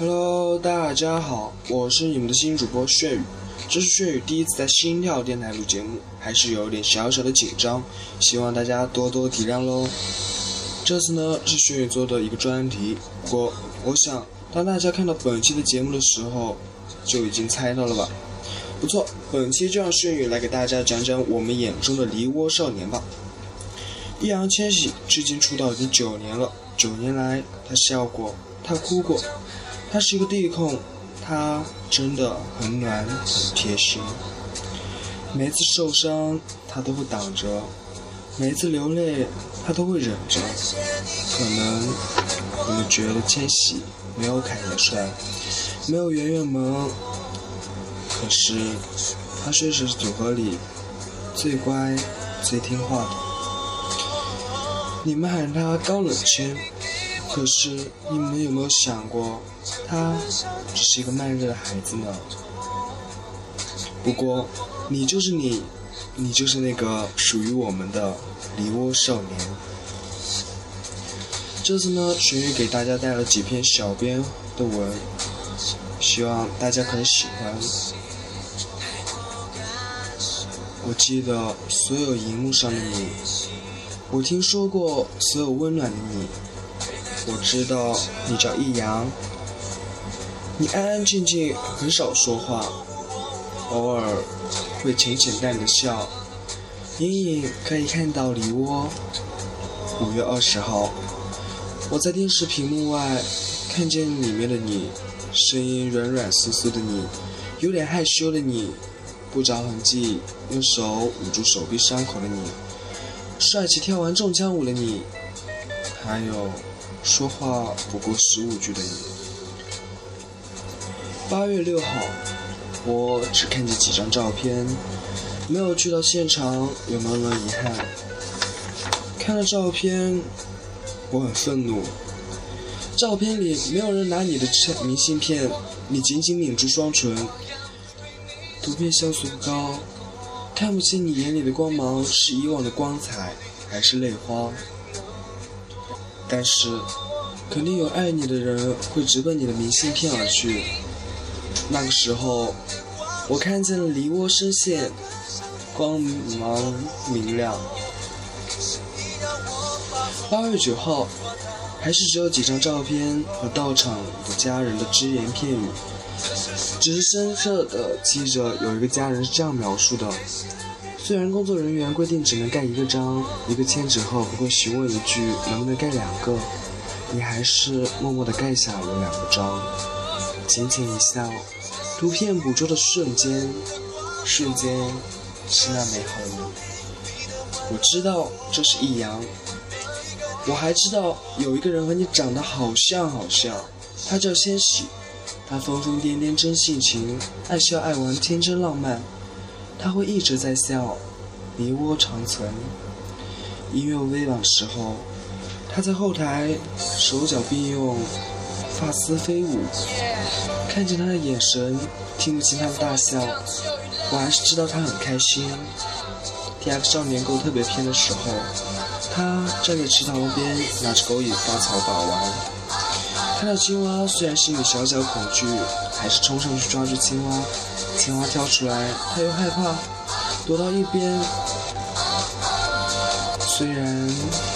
Hello，大家好，我是你们的新主播炫宇。这是炫宇第一次在心跳电台录节目，还是有点小小的紧张，希望大家多多体谅喽。这次呢是炫宇做的一个专题，不过我想当大家看到本期的节目的时候，就已经猜到了吧？不错，本期就让炫宇来给大家讲讲我们眼中的梨涡少年吧。易烊千玺至今出道已经九年了，九年来他笑过，他哭过，他是一个地控，他真的很暖很贴心。每次受伤他都会挡着，每次流泪他都会忍着。可能你们觉得千玺没有凯爷帅，没有圆圆萌。可是，他却是组合里最乖、最听话的。你们喊他高冷谦，可是你们有没有想过，他只是一个慢热的孩子呢？不过，你就是你，你就是那个属于我们的梨涡少年。这次呢，玄宇给大家带了几篇小编的文，希望大家可以喜欢。我记得所有荧幕上的你，我听说过所有温暖的你，我知道你叫易阳，你安安静静，很少说话，偶尔会浅浅淡的笑，隐隐可以看到梨涡。五月二十号，我在电视屏幕外看见里面的你，声音软软酥酥的你，有点害羞的你。不着痕迹，用手捂住手臂伤口的你；帅气跳完中枪舞的你；还有说话不过十五句的你。八月六号，我只看见几张照片，没有去到现场，有浓浓遗憾。看了照片，我很愤怒。照片里没有人拿你的明信片，你紧紧抿住双唇。图片像素不高，看不清你眼里的光芒是以往的光彩，还是泪花。但是，肯定有爱你的人会直奔你的明信片而去。那个时候，我看见了梨涡深陷，光芒明亮。八月九号，还是只有几张照片和到场的家人的只言片语。只是深刻的记着，有一个家人是这样描述的：虽然工作人员规定只能盖一个章，一个签纸后不会询问一句能不能盖两个，你还是默默地盖下了两个章，浅浅一笑。图片捕捉的瞬间，瞬间是那美好的你。我知道这是易阳，我还知道有一个人和你长得好像好像，他叫千玺。他疯疯癫癫真性情，爱笑爱玩天真浪漫。他会一直在笑，梨涡长存。音乐微晚时候，他在后台手脚并用，发丝飞舞。看见他的眼神，听不清他的大笑，我还是知道他很开心。《TF 少年购》特别篇的时候，他站在池塘边，拿着狗尾巴草把玩。看到青蛙，虽然心里小小恐惧，还是冲上去抓住青蛙。青蛙跳出来，他又害怕，躲到一边。虽然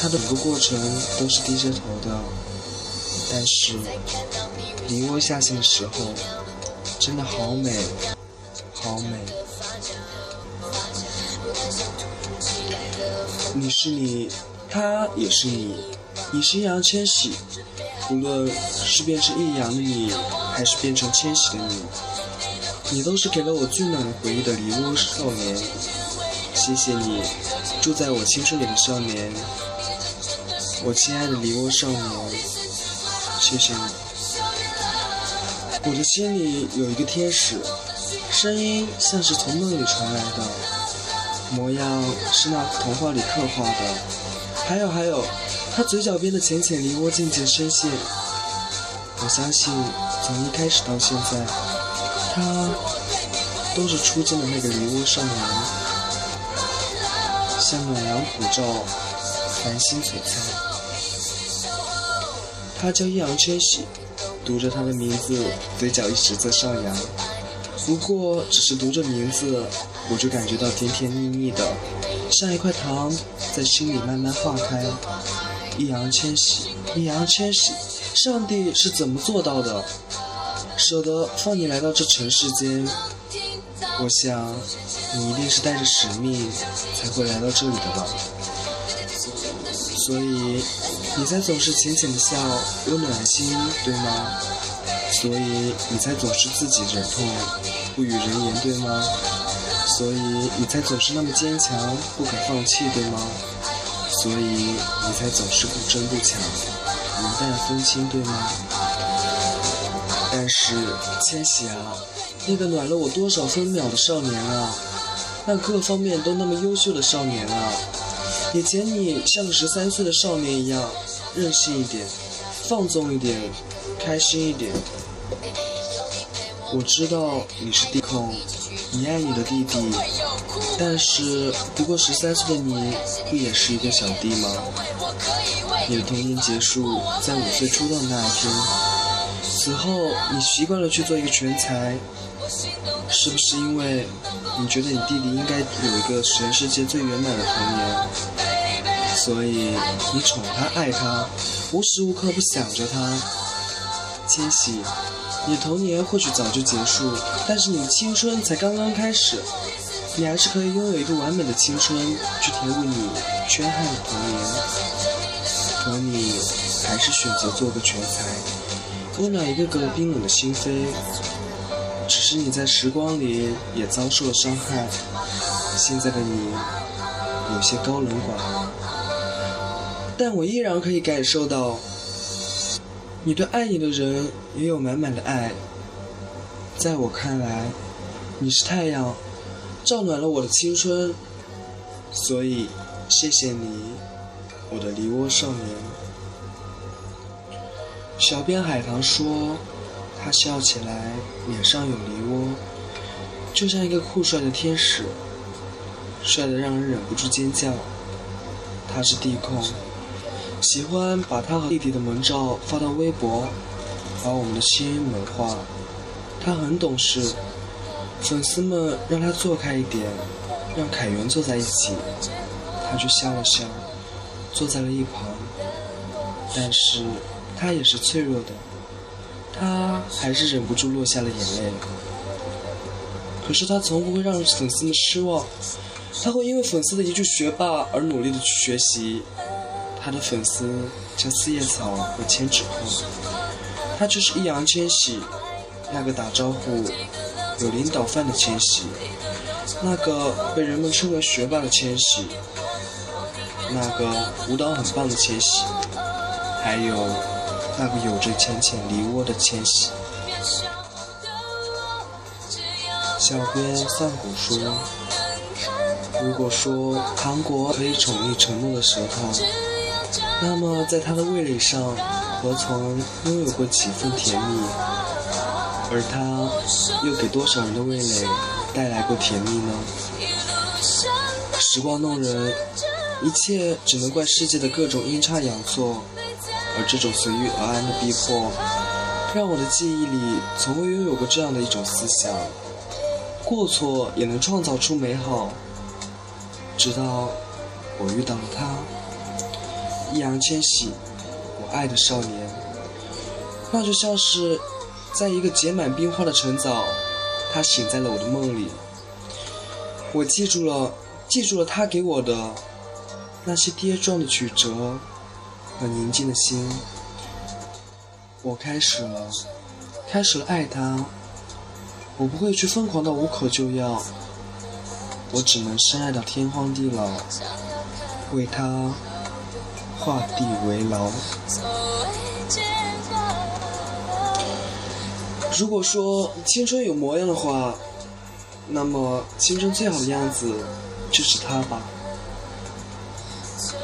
他的整个过程都是低着头的，但是梨涡下线的时候，真的好美，好美。你是你，他也是你，你是易烊千玺。无论是变成易烊的你，还是变成千玺的你，你都是给了我最暖回忆的梨涡少年。谢谢你，住在我青春里的少年，我亲爱的梨涡少年，谢谢你。我的心里有一个天使，声音像是从梦里传来的，模样是那童话里刻画的。还有还有。他嘴角边的浅浅梨涡渐渐深陷，我相信从一开始到现在，他都是初见的那个梨涡少年，像暖阳普照，繁星璀璨。他叫易烊千玺，读着他的名字，嘴角一直在上扬。不过，只是读着名字，我就感觉到甜甜蜜蜜的，像一块糖，在心里慢慢化开。易烊千玺，易烊千玺，上帝是怎么做到的？舍得放你来到这尘世间？我想，你一定是带着使命才会来到这里的吧。所以，你才总是浅浅的笑，又暖心，对吗？所以，你才总是自己忍痛，不与人言，对吗？所以，你才总是那么坚强，不肯放弃，对吗？所以，你才总是不争不抢，云淡风轻，对吗？但是，千玺啊。那个暖了我多少分秒的少年啊，那各方面都那么优秀的少年啊，以前你像个十三岁的少年一样，任性一点，放纵一点，开心一点。我知道你是弟控，你爱你的弟弟，但是不过十三岁的你，不也是一个小弟吗？你的童年结束在五岁出道那一天，此后你习惯了去做一个全才。是不是因为你觉得你弟弟应该有一个全世界最圆满的童年，所以你宠他爱他，无时无刻不想着他？千玺，你的童年或许早就结束，但是你的青春才刚刚开始，你还是可以拥有一个完美的青春，去填补你缺憾的童年。可你还是选择做个全才，温暖一个个冰冷的心扉。只是你在时光里也遭受了伤害，现在的你有些高冷寡淡，但我依然可以感受到，你对爱你的人也有满满的爱。在我看来，你是太阳，照暖了我的青春，所以谢谢你，我的梨窝少年。小编海棠说。他笑起来，脸上有梨窝，就像一个酷帅的天使，帅得让人忍不住尖叫。他是地控，喜欢把他和弟弟的萌照发到微博，把我们的心萌化。他很懂事，粉丝们让他坐开一点，让凯源坐在一起，他却笑了笑，坐在了一旁。但是他也是脆弱的。他还是忍不住落下了眼泪。可是他从不会让粉丝们失望，他会因为粉丝的一句“学霸”而努力的去学习。他的粉丝叫四叶草和千纸鹤，他就是易烊千玺，那个打招呼有领导范的千玺，那个被人们称为学霸的千玺，那个舞蹈很棒的千玺，还有。那个有着浅浅梨窝的千玺。小编散骨说：“如果说糖果可以宠溺承诺的舌头，那么在它的味蕾上，何曾拥有过几分甜蜜？而它又给多少人的味蕾带来过甜蜜呢？时光弄人，一切只能怪世界的各种阴差阳错。”而这种随遇而安的逼迫，让我的记忆里从未拥有过这样的一种思想：过错也能创造出美好。直到我遇到了他，易烊千玺，我爱的少年。那就像是在一个结满冰花的晨早，他醒在了我的梦里。我记住了，记住了他给我的那些跌撞的曲折。和宁静的心，我开始了，开始了爱他。我不会去疯狂到无可救药，我只能深爱到天荒地老，为他画地为牢。如果说青春有模样的话，那么青春最好的样子就是他吧。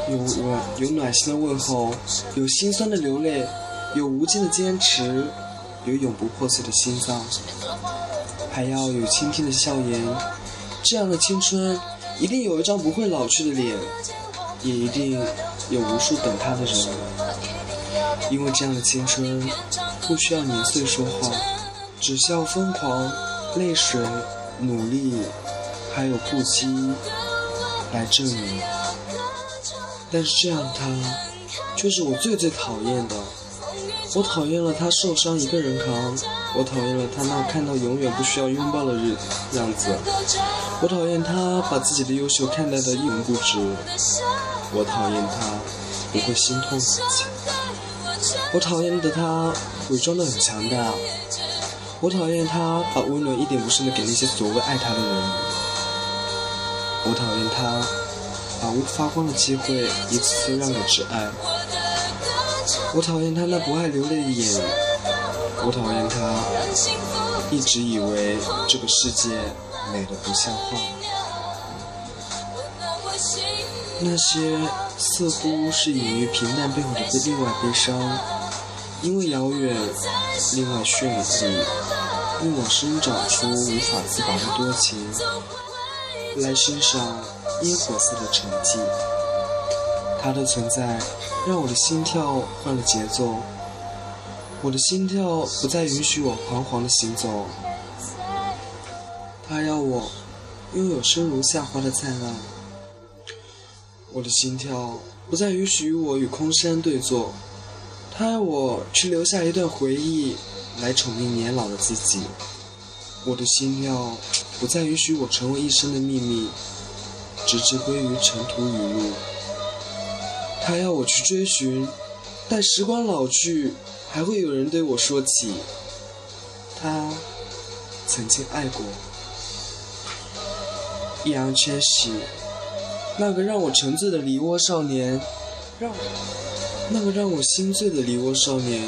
有温有暖心的问候，有心酸的流泪，有无尽的坚持，有永不破碎的心脏，还要有倾听的笑颜。这样的青春，一定有一张不会老去的脸，也一定有无数等他的人。因为这样的青春，不需要年岁说话，只需要疯狂、泪水、努力，还有不羁来证明。但是这样他，却是我最最讨厌的。我讨厌了他受伤一个人扛，我讨厌了他那看到永远不需要拥抱的日样子，我讨厌他把自己的优秀看待的一文不值，我讨厌他不会心痛自己，我讨厌的他伪装的很强大，我讨厌他把温暖一点不剩的给那些所谓爱他的人，我讨厌他把无发光的机会一次次让给挚爱。我讨厌他那不爱流泪的眼，我讨厌他一直以为这个世界美得不像话。那些似乎是隐于平淡背后的另外悲伤，因为遥远，另外绚丽，令我生长出无法自拔的多情，来欣赏烟火色的沉寂。它的存在。让我的心跳换了节奏，我的心跳不再允许我彷徨的行走。他要我拥有生如夏花的灿烂，我的心跳不再允许我与空山对坐。他要我去留下一段回忆来宠溺年老的自己，我的心跳不再允许我成为一生的秘密，直至归于尘土雨露。他要我去追寻，待时光老去，还会有人对我说起，他曾经爱过。易烊千玺，那个让我沉醉的梨涡少年，让那个让我心醉的梨涡少年，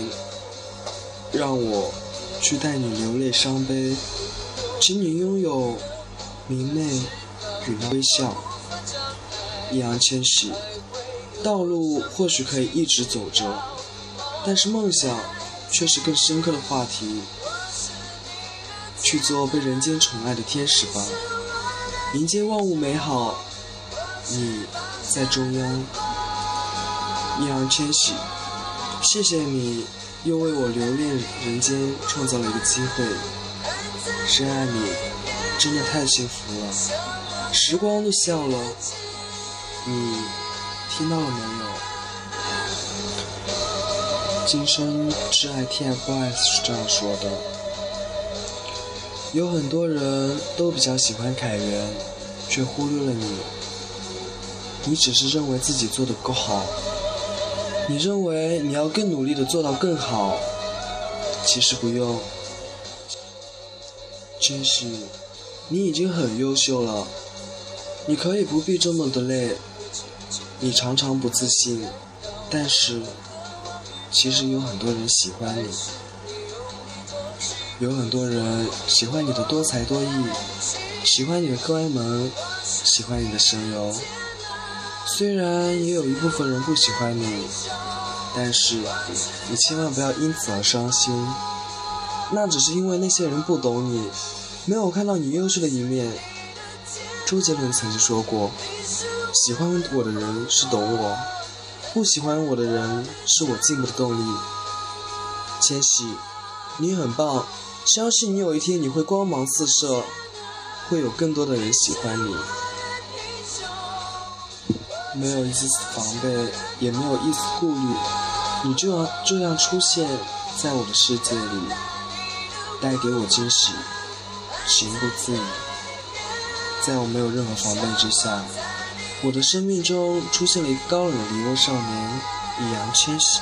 让我去带你流泪伤悲，请你拥有明媚与微笑，易烊千玺。道路或许可以一直走着，但是梦想却是更深刻的话题。去做被人间宠爱的天使吧，迎接万物美好。你在中央，易烊千玺，谢谢你又为我留恋人间创造了一个机会。深爱你，真的太幸福了。时光都笑了，你。听到了没有？今生挚爱 TFBOYS 是这样说的。有很多人都比较喜欢凯源，却忽略了你。你只是认为自己做的不够好，你认为你要更努力的做到更好。其实不用，真是，你已经很优秀了，你可以不必这么的累。你常常不自信，但是其实有很多人喜欢你，有很多人喜欢你的多才多艺，喜欢你的乖萌，喜欢你的神游。虽然也有一部分人不喜欢你，但是你千万不要因此而伤心，那只是因为那些人不懂你，没有看到你优秀的一面。周杰伦曾经说过。喜欢我的人是懂我，不喜欢我的人是我进步的动力。千玺，你很棒，相信你有一天你会光芒四射，会有更多的人喜欢你。没有一丝丝防备，也没有一丝顾虑，你就要这样出现在我的世界里，带给我惊喜，情不自已。在我没有任何防备之下。我的生命中出现了一个高冷的梨涡少年易烊千玺。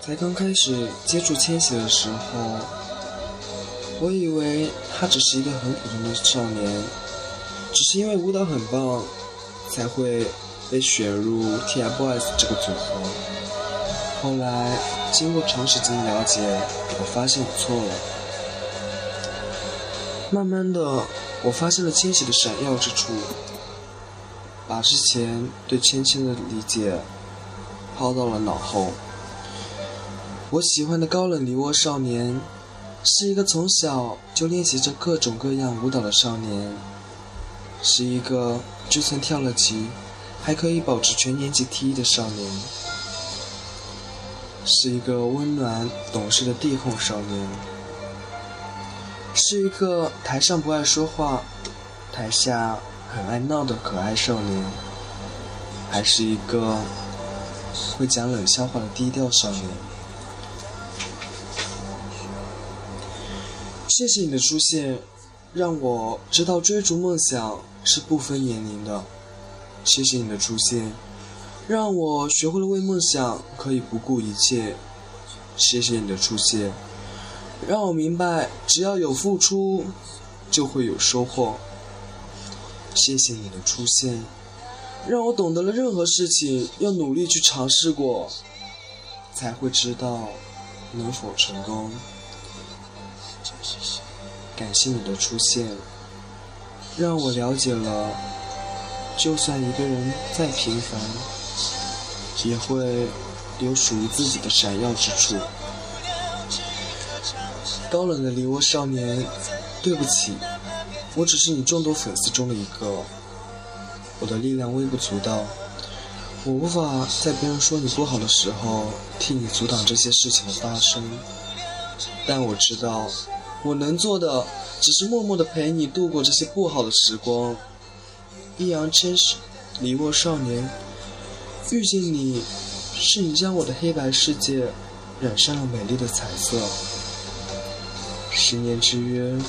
才刚开始接触千玺的时候，我以为他只是一个很普通的少年，只是因为舞蹈很棒，才会被选入 TFBOYS 这个组合。后来经过长时间的了解，我发现我错了。慢慢的。我发现了千玺的闪耀之处，把之前对芊芊的理解抛到了脑后。我喜欢的高冷梨涡少年，是一个从小就练习着各种各样舞蹈的少年，是一个就算跳了级，还可以保持全年级第一的少年。是一个温暖懂事的地控少年，是一个台上不爱说话，台下很爱闹的可爱少年，还是一个会讲冷笑话的低调少年。谢谢你的出现，让我知道追逐梦想是不分年龄的。谢谢你的出现。让我学会了为梦想可以不顾一切。谢谢你的出现，让我明白只要有付出，就会有收获。谢谢你的出现，让我懂得了任何事情要努力去尝试过，才会知道能否成功。感谢你的出现，让我了解了，就算一个人再平凡。也会有属于自己的闪耀之处。高冷的梨窝少年，对不起，我只是你众多粉丝中的一个，我的力量微不足道，我无法在别人说你不好的时候替你阻挡这些事情的发生。但我知道，我能做的只是默默的陪你度过这些不好的时光。易烊千玺，梨窝少年。遇见你，是你将我的黑白世界染上了美丽的彩色。十年之约，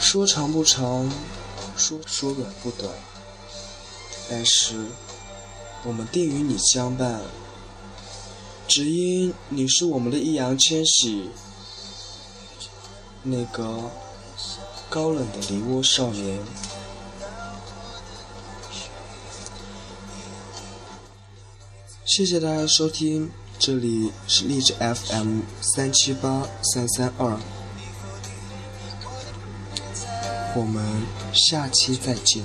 说长不长，说说短不短，但是我们定与你相伴，只因你是我们的易烊千玺，那个高冷的梨涡少年。谢谢大家收听，这里是荔枝 FM 三七八三三二，我们下期再见。